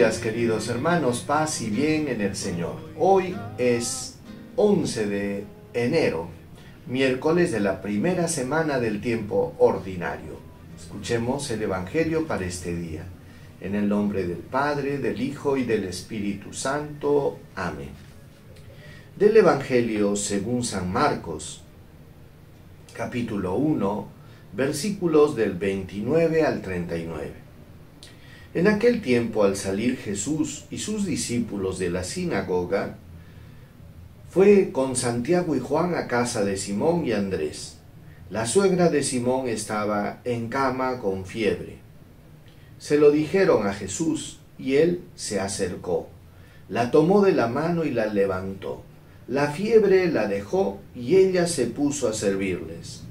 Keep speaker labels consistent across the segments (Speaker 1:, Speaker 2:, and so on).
Speaker 1: queridos hermanos, paz y bien en el Señor. Hoy es 11 de enero, miércoles de la primera semana del tiempo ordinario. Escuchemos el Evangelio para este día. En el nombre del Padre, del Hijo y del Espíritu Santo. Amén. Del Evangelio según San Marcos, capítulo 1, versículos del 29 al 39. En aquel tiempo, al salir Jesús y sus discípulos de la sinagoga, fue con Santiago y Juan a casa de Simón y Andrés. La suegra de Simón estaba en cama con fiebre. Se lo dijeron a Jesús y él se acercó. La tomó de la mano y la levantó. La fiebre la dejó y ella se puso a servirles.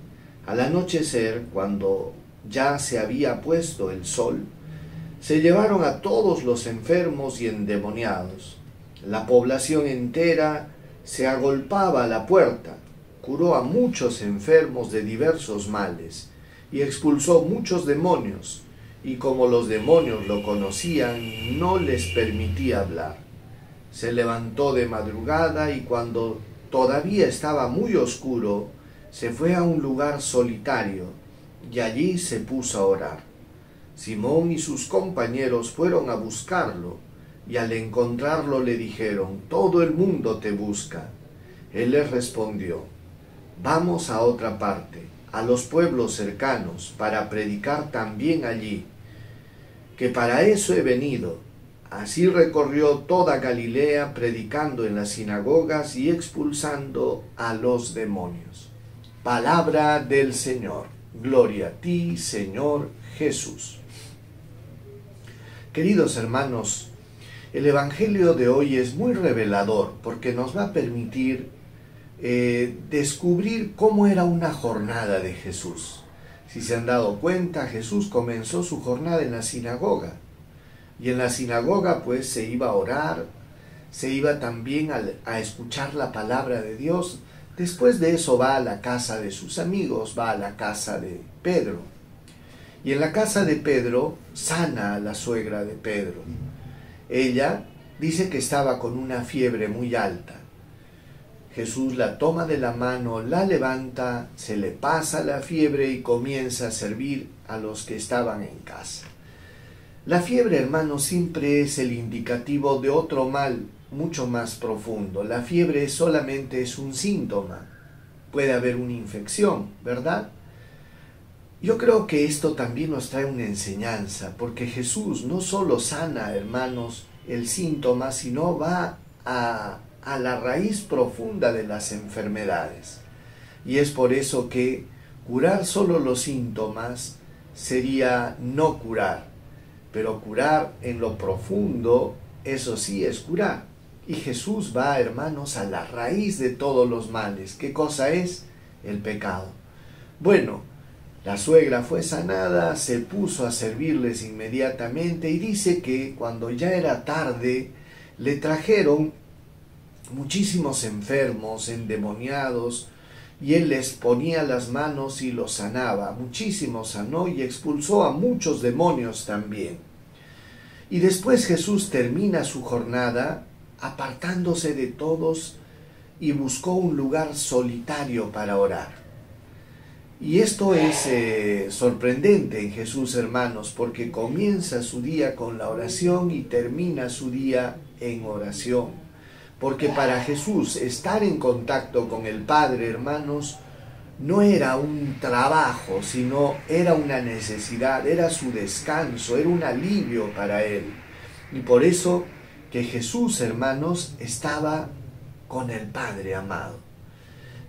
Speaker 1: Al anochecer, cuando ya se había puesto el sol, se llevaron a todos los enfermos y endemoniados. La población entera se agolpaba a la puerta, curó a muchos enfermos de diversos males y expulsó muchos demonios, y como los demonios lo conocían, no les permitía hablar. Se levantó de madrugada y cuando todavía estaba muy oscuro, se fue a un lugar solitario y allí se puso a orar. Simón y sus compañeros fueron a buscarlo, y al encontrarlo le dijeron, Todo el mundo te busca. Él les respondió, Vamos a otra parte, a los pueblos cercanos, para predicar también allí, que para eso he venido. Así recorrió toda Galilea, predicando en las sinagogas y expulsando a los demonios. Palabra del Señor. Gloria a ti, Señor Jesús. Queridos hermanos, el Evangelio de hoy es muy revelador porque nos va a permitir eh, descubrir cómo era una jornada de Jesús. Si se han dado cuenta, Jesús comenzó su jornada en la sinagoga. Y en la sinagoga pues se iba a orar, se iba también a, a escuchar la palabra de Dios. Después de eso va a la casa de sus amigos, va a la casa de Pedro y en la casa de Pedro sana a la suegra de Pedro. Ella dice que estaba con una fiebre muy alta. Jesús la toma de la mano, la levanta, se le pasa la fiebre y comienza a servir a los que estaban en casa. La fiebre, hermano, siempre es el indicativo de otro mal mucho más profundo. La fiebre solamente es un síntoma. Puede haber una infección, ¿verdad? Yo creo que esto también nos trae una enseñanza, porque Jesús no solo sana, hermanos, el síntoma, sino va a, a la raíz profunda de las enfermedades. Y es por eso que curar solo los síntomas sería no curar, pero curar en lo profundo, eso sí es curar. Y Jesús va, hermanos, a la raíz de todos los males. ¿Qué cosa es? El pecado. Bueno, la suegra fue sanada, se puso a servirles inmediatamente y dice que cuando ya era tarde le trajeron muchísimos enfermos, endemoniados, y él les ponía las manos y los sanaba. Muchísimos sanó y expulsó a muchos demonios también. Y después Jesús termina su jornada apartándose de todos y buscó un lugar solitario para orar. Y esto es eh, sorprendente en Jesús, hermanos, porque comienza su día con la oración y termina su día en oración. Porque para Jesús estar en contacto con el Padre, hermanos, no era un trabajo, sino era una necesidad, era su descanso, era un alivio para él. Y por eso que Jesús, hermanos, estaba con el Padre amado.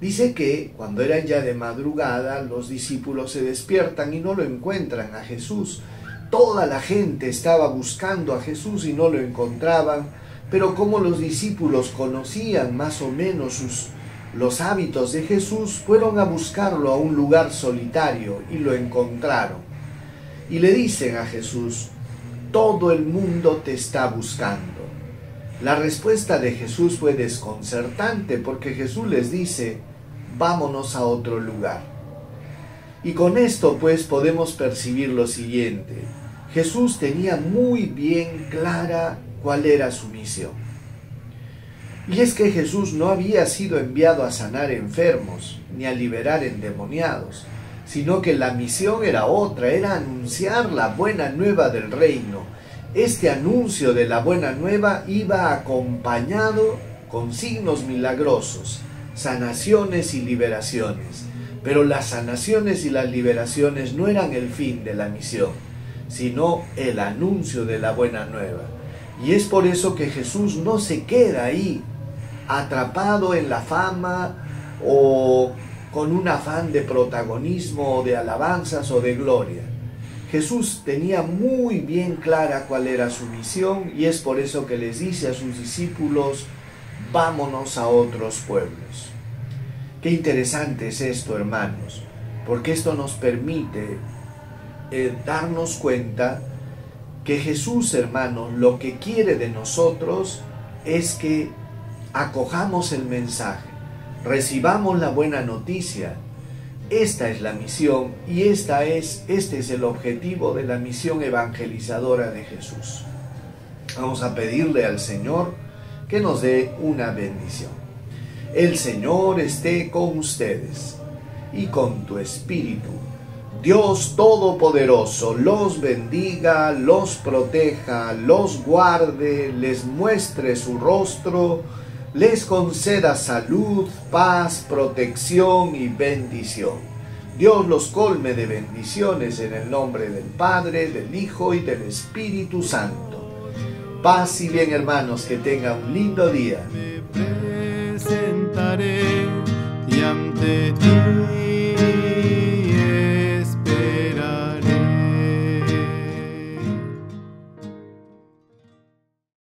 Speaker 1: Dice que cuando eran ya de madrugada, los discípulos se despiertan y no lo encuentran a Jesús. Toda la gente estaba buscando a Jesús y no lo encontraban, pero como los discípulos conocían más o menos sus, los hábitos de Jesús, fueron a buscarlo a un lugar solitario y lo encontraron. Y le dicen a Jesús, todo el mundo te está buscando. La respuesta de Jesús fue desconcertante porque Jesús les dice, vámonos a otro lugar. Y con esto pues podemos percibir lo siguiente. Jesús tenía muy bien clara cuál era su misión. Y es que Jesús no había sido enviado a sanar enfermos ni a liberar endemoniados, sino que la misión era otra, era anunciar la buena nueva del reino. Este anuncio de la buena nueva iba acompañado con signos milagrosos, sanaciones y liberaciones. Pero las sanaciones y las liberaciones no eran el fin de la misión, sino el anuncio de la buena nueva. Y es por eso que Jesús no se queda ahí, atrapado en la fama o con un afán de protagonismo o de alabanzas o de gloria. Jesús tenía muy bien clara cuál era su misión y es por eso que les dice a sus discípulos, vámonos a otros pueblos. Qué interesante es esto, hermanos, porque esto nos permite eh, darnos cuenta que Jesús, hermanos, lo que quiere de nosotros es que acojamos el mensaje, recibamos la buena noticia. Esta es la misión y esta es, este es el objetivo de la misión evangelizadora de Jesús. Vamos a pedirle al Señor que nos dé una bendición. El Señor esté con ustedes y con tu espíritu. Dios Todopoderoso los bendiga, los proteja, los guarde, les muestre su rostro, les conceda salud, paz, protección y bendición. Dios los colme de bendiciones en el nombre del Padre, del Hijo y del Espíritu Santo. Paz y bien hermanos, que tengan un lindo día.
Speaker 2: Presentaré y ante ti